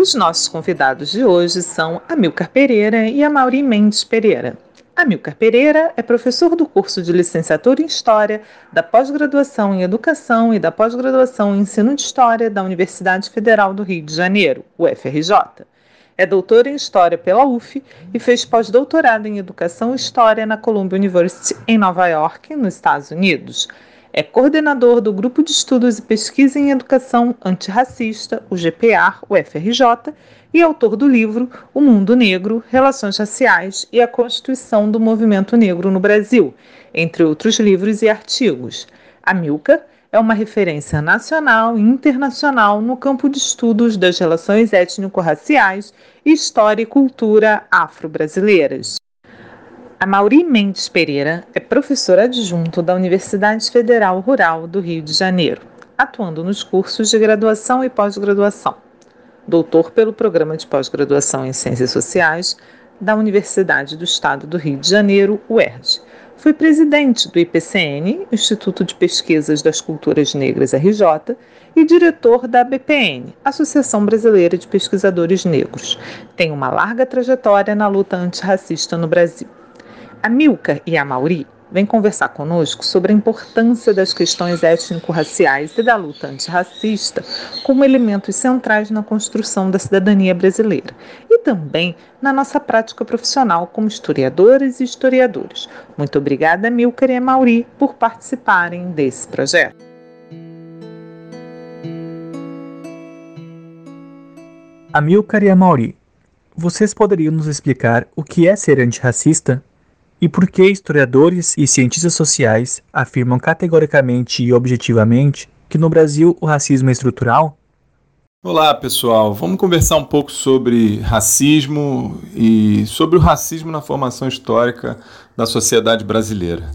Os nossos convidados de hoje são Amilcar Pereira e Amauri Mendes Pereira. Amilcar Pereira é professor do curso de licenciatura em História, da pós-graduação em Educação e da pós-graduação em Ensino de História da Universidade Federal do Rio de Janeiro, UFRJ. É doutor em História pela UF e fez pós-doutorado em Educação e História na Columbia University em Nova York, nos Estados Unidos. É coordenador do Grupo de Estudos e Pesquisa em Educação Antirracista, o GPA, UFRJ, e autor do livro O Mundo Negro, Relações Raciais e a Constituição do Movimento Negro no Brasil, entre outros livros e artigos. A Milka é uma referência nacional e internacional no campo de estudos das relações étnico-raciais história e cultura afro-brasileiras. A Mauri Mendes Pereira é professora adjunto da Universidade Federal Rural do Rio de Janeiro, atuando nos cursos de graduação e pós-graduação. Doutor pelo Programa de Pós-Graduação em Ciências Sociais da Universidade do Estado do Rio de Janeiro, UERJ. Foi presidente do IPCN, Instituto de Pesquisas das Culturas Negras RJ, e diretor da BPN, Associação Brasileira de Pesquisadores Negros. Tem uma larga trajetória na luta antirracista no Brasil. A Milka e a Mauri vêm conversar conosco sobre a importância das questões étnico-raciais e da luta antirracista como elementos centrais na construção da cidadania brasileira e também na nossa prática profissional como historiadoras e historiadores. Muito obrigada, Milka e a Mauri, por participarem desse projeto. Amilcar e Amauri, vocês poderiam nos explicar o que é ser antirracista? E por que historiadores e cientistas sociais afirmam categoricamente e objetivamente que no Brasil o racismo é estrutural? Olá, pessoal. Vamos conversar um pouco sobre racismo e sobre o racismo na formação histórica da sociedade brasileira.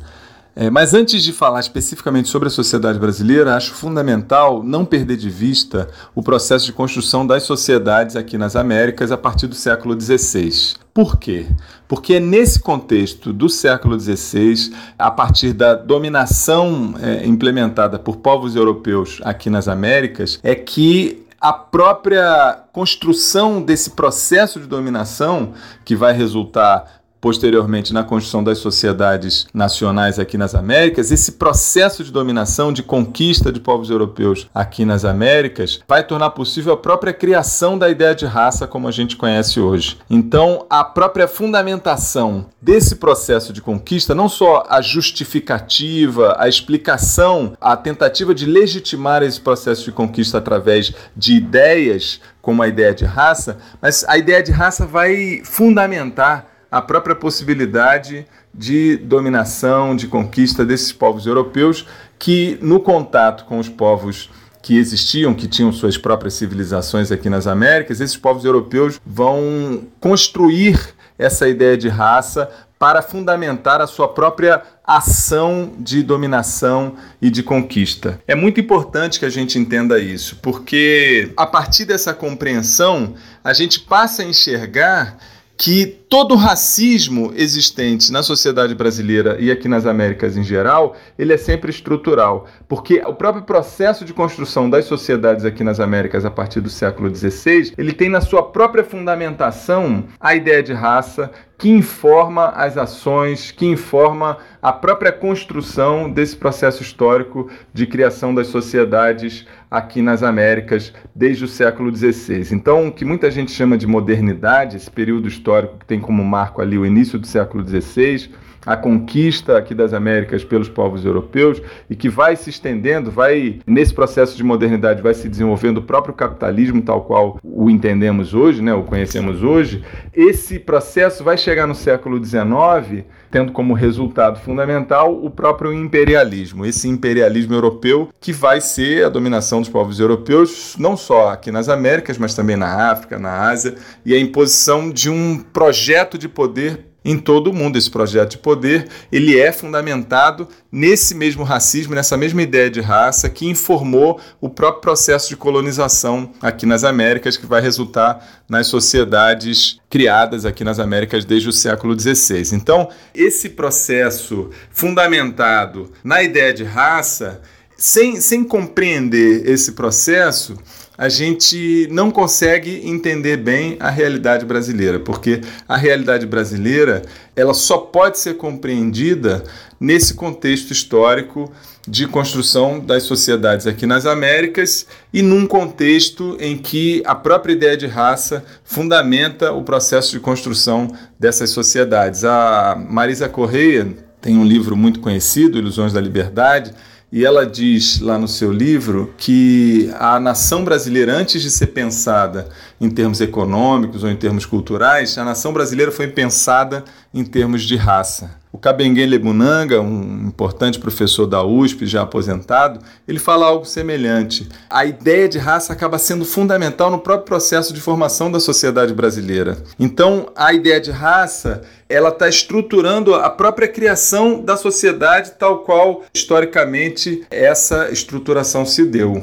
É, mas antes de falar especificamente sobre a sociedade brasileira, acho fundamental não perder de vista o processo de construção das sociedades aqui nas Américas a partir do século XVI. Por quê? Porque é nesse contexto do século XVI, a partir da dominação é, implementada por povos europeus aqui nas Américas, é que a própria construção desse processo de dominação, que vai resultar posteriormente na construção das sociedades nacionais aqui nas Américas, esse processo de dominação, de conquista de povos europeus aqui nas Américas, vai tornar possível a própria criação da ideia de raça como a gente conhece hoje. Então, a própria fundamentação desse processo de conquista, não só a justificativa, a explicação, a tentativa de legitimar esse processo de conquista através de ideias, como a ideia de raça, mas a ideia de raça vai fundamentar a própria possibilidade de dominação, de conquista desses povos europeus que, no contato com os povos que existiam, que tinham suas próprias civilizações aqui nas Américas, esses povos europeus vão construir essa ideia de raça para fundamentar a sua própria ação de dominação e de conquista. É muito importante que a gente entenda isso, porque a partir dessa compreensão, a gente passa a enxergar que todo racismo existente na sociedade brasileira e aqui nas Américas em geral, ele é sempre estrutural, porque o próprio processo de construção das sociedades aqui nas Américas a partir do século XVI, ele tem na sua própria fundamentação a ideia de raça que informa as ações, que informa a própria construção desse processo histórico de criação das sociedades aqui nas Américas desde o século XVI. Então, o que muita gente chama de modernidade, esse período histórico que tem como marco ali o início do século XVI, a conquista aqui das Américas pelos povos europeus e que vai se estendendo, vai nesse processo de modernidade vai se desenvolvendo o próprio capitalismo tal qual o entendemos hoje, né, o conhecemos hoje. Esse processo vai chegar no século XIX tendo como resultado fundamental o próprio imperialismo, esse imperialismo europeu que vai ser a dominação dos povos europeus, não só aqui nas Américas, mas também na África, na Ásia, e a imposição de um projeto de poder em todo o mundo. Esse projeto de poder ele é fundamentado nesse mesmo racismo, nessa mesma ideia de raça que informou o próprio processo de colonização aqui nas Américas, que vai resultar nas sociedades criadas aqui nas Américas desde o século XVI. Então, esse processo fundamentado na ideia de raça, sem, sem compreender esse processo, a gente não consegue entender bem a realidade brasileira, porque a realidade brasileira ela só pode ser compreendida nesse contexto histórico de construção das sociedades aqui nas Américas e num contexto em que a própria ideia de raça fundamenta o processo de construção dessas sociedades. A Marisa Correia tem um livro muito conhecido, Ilusões da Liberdade, e ela diz lá no seu livro que a nação brasileira, antes de ser pensada em termos econômicos ou em termos culturais, a nação brasileira foi pensada em termos de raça. O Kabengue Lebunanga, um importante professor da USP, já aposentado, ele fala algo semelhante. A ideia de raça acaba sendo fundamental no próprio processo de formação da sociedade brasileira. Então, a ideia de raça ela está estruturando a própria criação da sociedade tal qual historicamente essa estruturação se deu.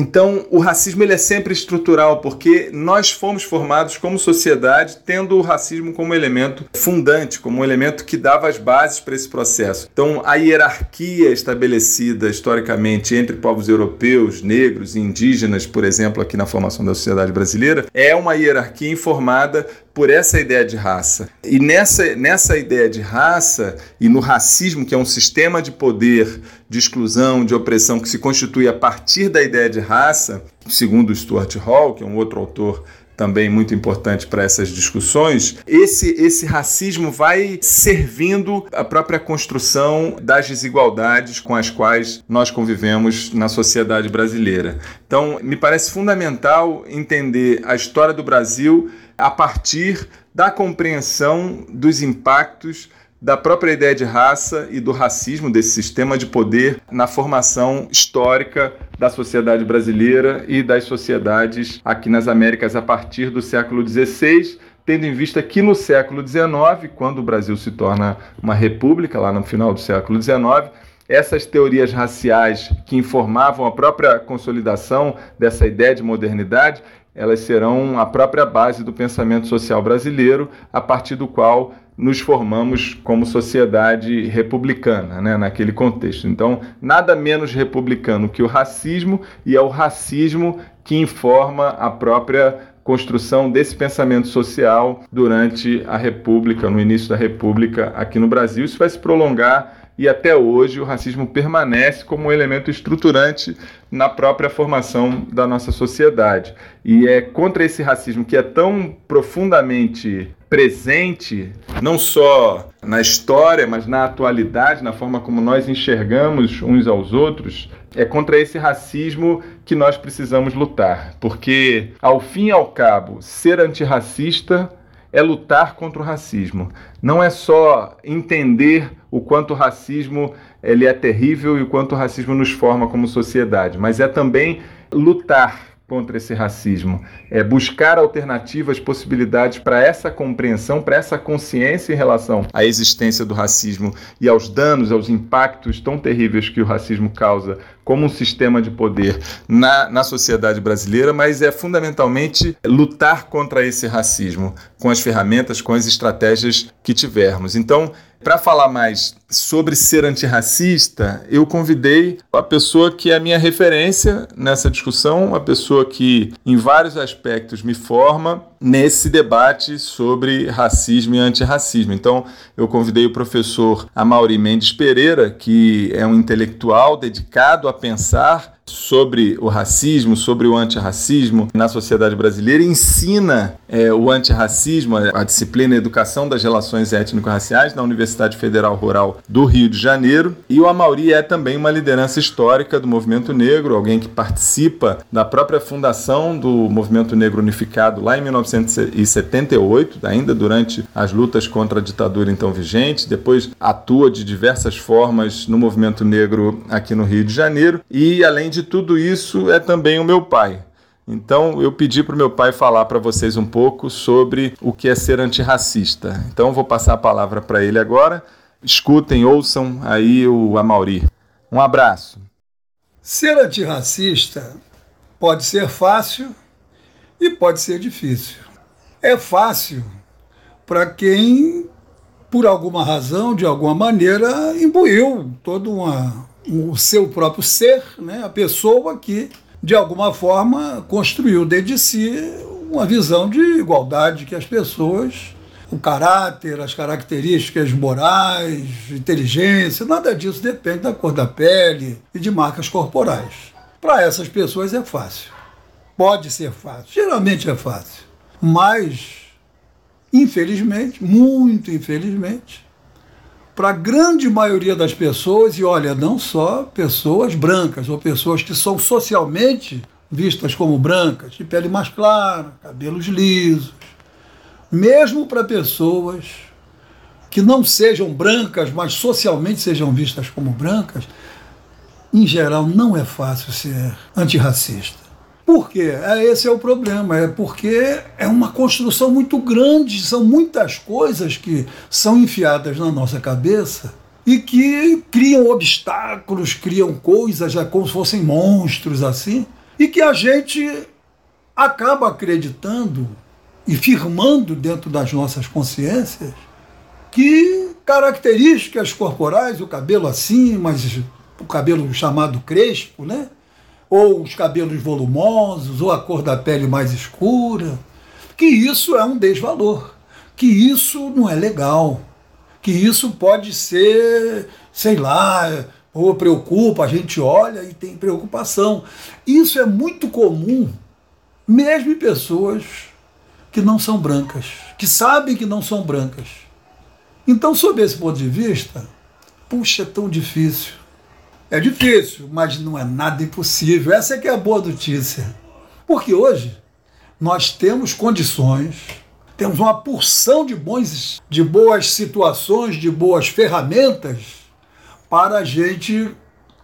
Então, o racismo ele é sempre estrutural, porque nós fomos formados como sociedade tendo o racismo como elemento fundante, como um elemento que dava as bases para esse processo. Então, a hierarquia estabelecida historicamente entre povos europeus, negros e indígenas, por exemplo, aqui na formação da sociedade brasileira, é uma hierarquia informada por essa ideia de raça. E nessa, nessa ideia de raça e no racismo, que é um sistema de poder, de exclusão, de opressão que se constitui a partir da ideia de raça, segundo Stuart Hall, que é um outro autor também muito importante para essas discussões, esse, esse racismo vai servindo a própria construção das desigualdades com as quais nós convivemos na sociedade brasileira. Então, me parece fundamental entender a história do Brasil a partir da compreensão dos impactos da própria ideia de raça e do racismo, desse sistema de poder na formação histórica da sociedade brasileira e das sociedades aqui nas Américas a partir do século XVI, tendo em vista que no século XIX, quando o Brasil se torna uma república, lá no final do século XIX, essas teorias raciais que informavam a própria consolidação dessa ideia de modernidade, elas serão a própria base do pensamento social brasileiro, a partir do qual nos formamos como sociedade republicana, né, naquele contexto. Então, nada menos republicano que o racismo, e é o racismo que informa a própria construção desse pensamento social durante a República, no início da República aqui no Brasil. Isso vai se prolongar e até hoje o racismo permanece como um elemento estruturante na própria formação da nossa sociedade. E é contra esse racismo que é tão profundamente presente, não só na história, mas na atualidade, na forma como nós enxergamos uns aos outros, é contra esse racismo que nós precisamos lutar. Porque, ao fim e ao cabo, ser antirracista é lutar contra o racismo. Não é só entender o quanto o racismo ele é terrível e o quanto o racismo nos forma como sociedade, mas é também lutar contra esse racismo, é buscar alternativas, possibilidades para essa compreensão, para essa consciência em relação à existência do racismo e aos danos, aos impactos tão terríveis que o racismo causa como um sistema de poder na, na sociedade brasileira, mas é fundamentalmente lutar contra esse racismo com as ferramentas, com as estratégias que tivermos. Então, para falar mais sobre ser antirracista, eu convidei a pessoa que é a minha referência nessa discussão, a pessoa que em vários aspectos me forma nesse debate sobre racismo e antirracismo. Então, eu convidei o professor Amaury Mendes Pereira, que é um intelectual dedicado a pensar sobre o racismo, sobre o antirracismo na sociedade brasileira, ensina é, o antirracismo, a disciplina Educação das Relações Étnico-Raciais na Universidade Federal Rural do Rio de Janeiro. E o Amauri é também uma liderança histórica do movimento negro, alguém que participa da própria fundação do movimento negro unificado lá em 1978, ainda durante as lutas contra a ditadura então vigente, depois atua de diversas formas no movimento negro aqui no Rio de Janeiro e além de tudo isso é também o meu pai. Então eu pedi para o meu pai falar para vocês um pouco sobre o que é ser antirracista. Então vou passar a palavra para ele agora. Escutem, ouçam aí o Amauri. Um abraço. Ser antirracista pode ser fácil e pode ser difícil. É fácil para quem, por alguma razão, de alguma maneira, imbuiu toda uma, o seu próprio ser, né, a pessoa que, de alguma forma, construiu dentro de si uma visão de igualdade que as pessoas, o caráter, as características morais, inteligência, nada disso depende da cor da pele e de marcas corporais. Para essas pessoas é fácil. Pode ser fácil, geralmente é fácil. Mas, infelizmente, muito infelizmente, para a grande maioria das pessoas, e olha, não só pessoas brancas ou pessoas que são socialmente vistas como brancas, de pele mais clara, cabelos lisos, mesmo para pessoas que não sejam brancas, mas socialmente sejam vistas como brancas, em geral não é fácil ser antirracista. Por quê? É, esse é o problema, é porque é uma construção muito grande, são muitas coisas que são enfiadas na nossa cabeça e que criam obstáculos, criam coisas já como se fossem monstros assim, e que a gente acaba acreditando e firmando dentro das nossas consciências que características corporais, o cabelo assim, mas o cabelo chamado crespo, né? Ou os cabelos volumosos, ou a cor da pele mais escura, que isso é um desvalor, que isso não é legal, que isso pode ser, sei lá, ou preocupa, a gente olha e tem preocupação. Isso é muito comum, mesmo em pessoas que não são brancas, que sabem que não são brancas. Então, sob esse ponto de vista, puxa, é tão difícil é difícil, mas não é nada impossível. Essa é que é a boa notícia. Porque hoje nós temos condições, temos uma porção de, bons, de boas situações, de boas ferramentas para a gente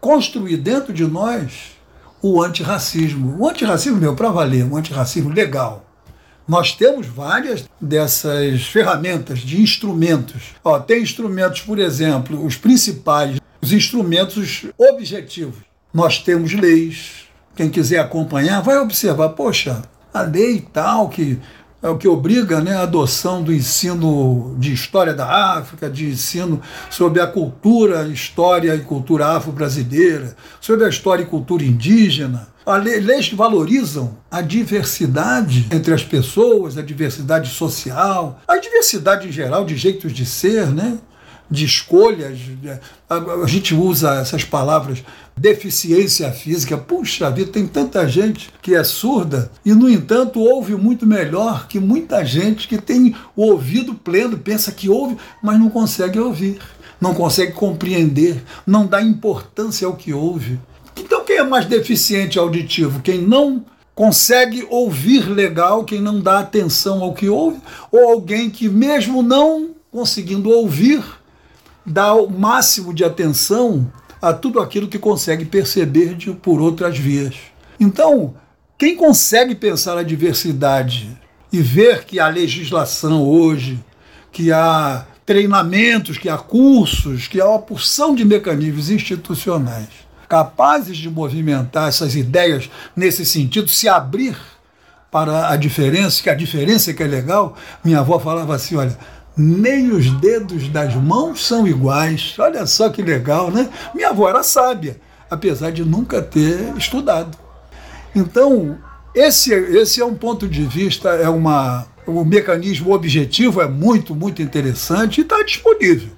construir dentro de nós o antirracismo. O antirracismo, meu, para valer, um antirracismo legal. Nós temos várias dessas ferramentas, de instrumentos. Ó, tem instrumentos, por exemplo, os principais os instrumentos objetivos. Nós temos leis. Quem quiser acompanhar vai observar, poxa, a lei tal que é o que obriga né, a adoção do ensino de história da África, de ensino sobre a cultura, história e cultura afro-brasileira, sobre a história e cultura indígena. Leis que valorizam a diversidade entre as pessoas, a diversidade social, a diversidade em geral de jeitos de ser, né? De escolhas. A gente usa essas palavras deficiência física. Puxa vida, tem tanta gente que é surda e, no entanto, ouve muito melhor que muita gente que tem o ouvido pleno, pensa que ouve, mas não consegue ouvir, não consegue compreender, não dá importância ao que ouve. Então, quem é mais deficiente auditivo? Quem não consegue ouvir legal, quem não dá atenção ao que ouve, ou alguém que, mesmo não conseguindo ouvir, dá o máximo de atenção a tudo aquilo que consegue perceber de, por outras vias. Então, quem consegue pensar a diversidade e ver que há legislação hoje, que há treinamentos, que há cursos, que há uma porção de mecanismos institucionais capazes de movimentar essas ideias nesse sentido, se abrir para a diferença, que a diferença é que é legal. Minha avó falava assim: olha, nem os dedos das mãos são iguais. Olha só que legal, né? Minha avó era sábia, apesar de nunca ter estudado. Então, Esse, esse é um ponto de vista, é uma, o mecanismo objetivo é muito, muito interessante e está disponível.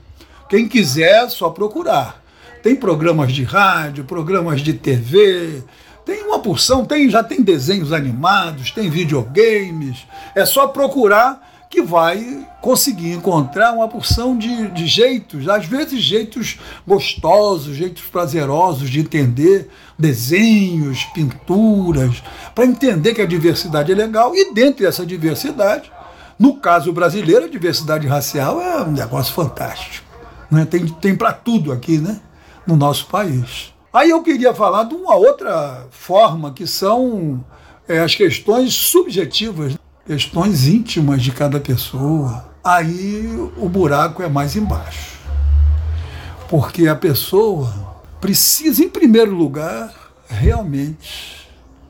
Quem quiser, só procurar. Tem programas de rádio, programas de TV, tem uma porção, tem, já tem desenhos animados, tem videogames. É só procurar que vai conseguir encontrar uma porção de, de jeitos, às vezes jeitos gostosos, jeitos prazerosos de entender desenhos, pinturas, para entender que a diversidade é legal e dentro dessa diversidade, no caso brasileiro, a diversidade racial é um negócio fantástico. Né? Tem, tem para tudo aqui, né? No nosso país. Aí eu queria falar de uma outra forma que são é, as questões subjetivas questões íntimas de cada pessoa, aí o buraco é mais embaixo. Porque a pessoa precisa, em primeiro lugar, realmente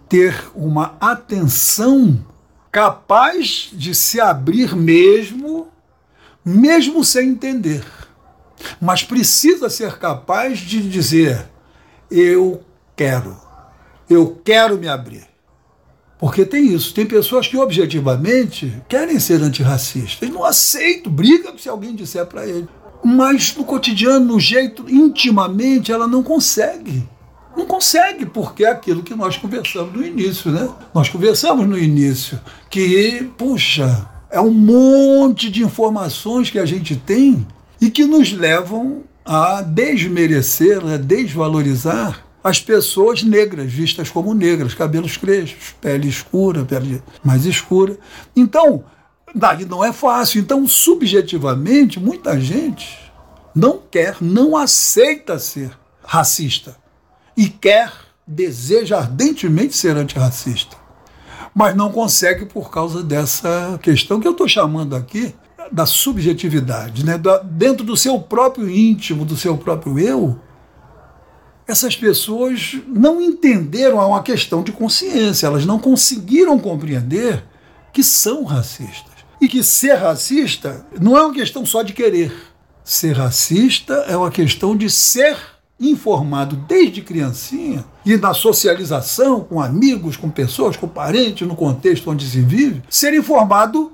ter uma atenção capaz de se abrir mesmo, mesmo sem entender. Mas precisa ser capaz de dizer: eu quero, eu quero me abrir. Porque tem isso, tem pessoas que objetivamente querem ser antirracistas, não aceitam, briga se alguém disser para ele. Mas no cotidiano, no jeito, intimamente, ela não consegue. Não consegue, porque é aquilo que nós conversamos no início, né? Nós conversamos no início que, puxa, é um monte de informações que a gente tem e que nos levam a desmerecer, a desvalorizar as pessoas negras, vistas como negras, cabelos crespos, pele escura, pele mais escura. Então, não é fácil. Então, subjetivamente, muita gente não quer, não aceita ser racista e quer, deseja ardentemente ser antirracista, mas não consegue por causa dessa questão que eu estou chamando aqui da subjetividade, né? Da, dentro do seu próprio íntimo, do seu próprio eu, essas pessoas não entenderam uma questão de consciência, elas não conseguiram compreender que são racistas. E que ser racista não é uma questão só de querer. Ser racista é uma questão de ser informado desde criancinha e na socialização com amigos, com pessoas, com parentes, no contexto onde se vive, ser informado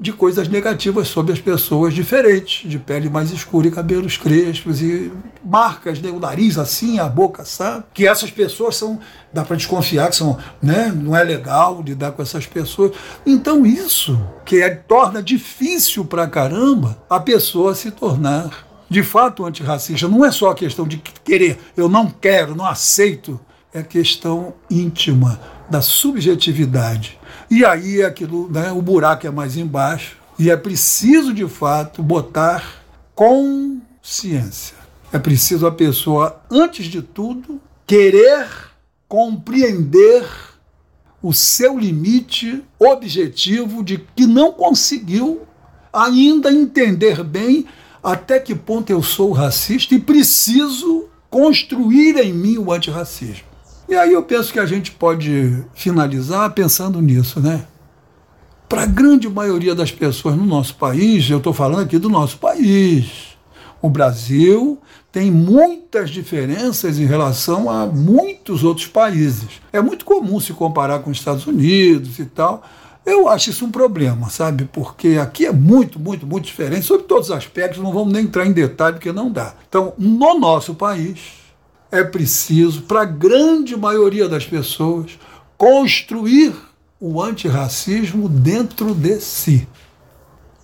de coisas negativas sobre as pessoas diferentes, de pele mais escura e cabelos crespos e marcas, né, o nariz assim, a boca, sabe? Que essas pessoas são, dá para desconfiar que são, né, não é legal lidar com essas pessoas. Então isso que é, torna difícil para caramba a pessoa se tornar de fato antirracista. Não é só a questão de querer, eu não quero, não aceito, é questão íntima da subjetividade. E aí aquilo, né, o buraco é mais embaixo e é preciso de fato botar consciência. É preciso a pessoa, antes de tudo, querer compreender o seu limite objetivo de que não conseguiu ainda entender bem até que ponto eu sou racista e preciso construir em mim o antirracismo. E aí eu penso que a gente pode finalizar pensando nisso, né? Para a grande maioria das pessoas no nosso país, eu estou falando aqui do nosso país, o Brasil tem muitas diferenças em relação a muitos outros países. É muito comum se comparar com os Estados Unidos e tal. Eu acho isso um problema, sabe? Porque aqui é muito, muito, muito diferente sobre todos os aspectos, não vamos nem entrar em detalhe porque não dá. Então, no nosso país, é preciso, para a grande maioria das pessoas, construir o antirracismo dentro de si.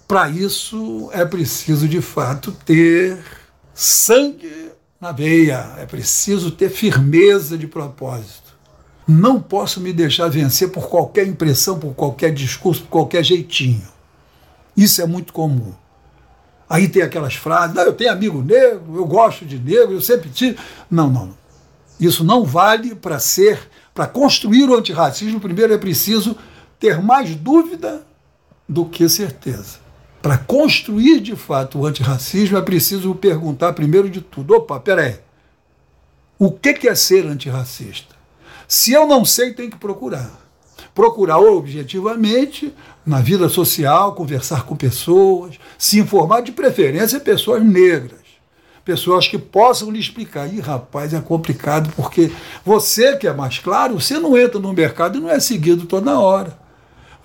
Para isso é preciso, de fato, ter sangue na veia, é preciso ter firmeza de propósito. Não posso me deixar vencer por qualquer impressão, por qualquer discurso, por qualquer jeitinho. Isso é muito comum. Aí tem aquelas frases, eu tenho amigo negro, eu gosto de negro, eu sempre tive. Não, não. Isso não vale para ser, para construir o antirracismo, primeiro é preciso ter mais dúvida do que certeza. Para construir de fato o antirracismo é preciso perguntar primeiro de tudo: opa, peraí, o que é ser antirracista? Se eu não sei, tem que procurar procurar objetivamente na vida social, conversar com pessoas, se informar de preferência pessoas negras, pessoas que possam lhe explicar. Ih, rapaz, é complicado, porque você que é mais claro, você não entra no mercado e não é seguido toda hora.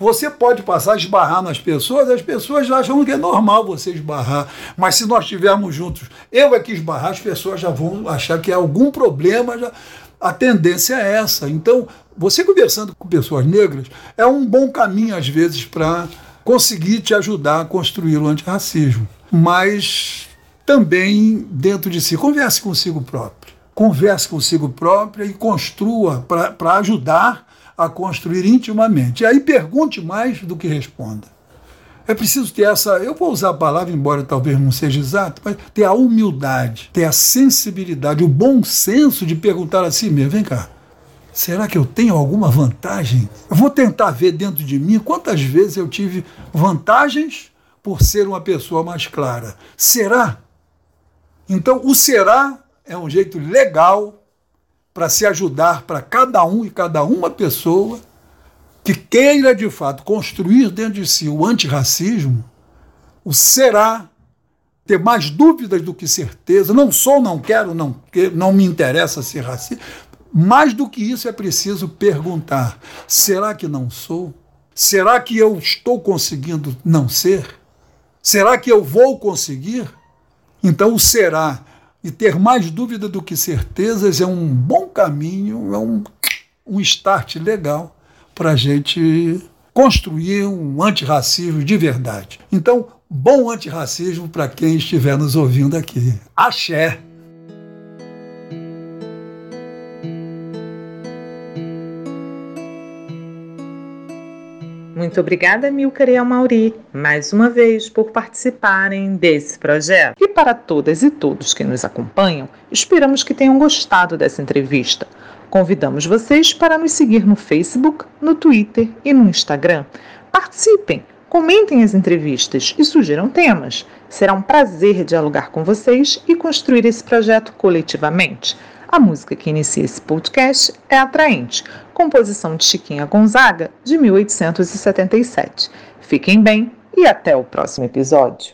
Você pode passar a esbarrar nas pessoas, as pessoas acham que é normal você esbarrar. Mas se nós estivermos juntos, eu é que esbarrar, as pessoas já vão achar que é algum problema. Já... A tendência é essa. Então, você conversando com pessoas negras é um bom caminho, às vezes, para conseguir te ajudar a construir o antirracismo. Mas também dentro de si, converse consigo próprio. Converse consigo própria e construa para ajudar a construir intimamente. E aí pergunte mais do que responda. É preciso ter essa, eu vou usar a palavra, embora talvez não seja exato, mas ter a humildade, ter a sensibilidade, o bom senso de perguntar a si mesmo: vem cá, será que eu tenho alguma vantagem? Eu vou tentar ver dentro de mim quantas vezes eu tive vantagens por ser uma pessoa mais clara. Será? Então, o será é um jeito legal para se ajudar para cada um e cada uma pessoa que queira de fato construir dentro de si o antirracismo, o será ter mais dúvidas do que certeza, não sou, não quero, não, não me interessa ser racista. Mais do que isso é preciso perguntar: será que não sou? Será que eu estou conseguindo não ser? Será que eu vou conseguir? Então o será e ter mais dúvida do que certezas é um bom caminho, é um, um start legal para a gente construir um antirracismo de verdade. Então, bom antirracismo para quem estiver nos ouvindo aqui. Axé! Muito obrigada, Milker e Amauri, mais uma vez por participarem desse projeto. E para todas e todos que nos acompanham, esperamos que tenham gostado dessa entrevista. Convidamos vocês para nos seguir no Facebook, no Twitter e no Instagram. Participem, comentem as entrevistas e sugiram temas. Será um prazer dialogar com vocês e construir esse projeto coletivamente. A música que inicia esse podcast é Atraente, composição de Chiquinha Gonzaga, de 1877. Fiquem bem e até o próximo episódio.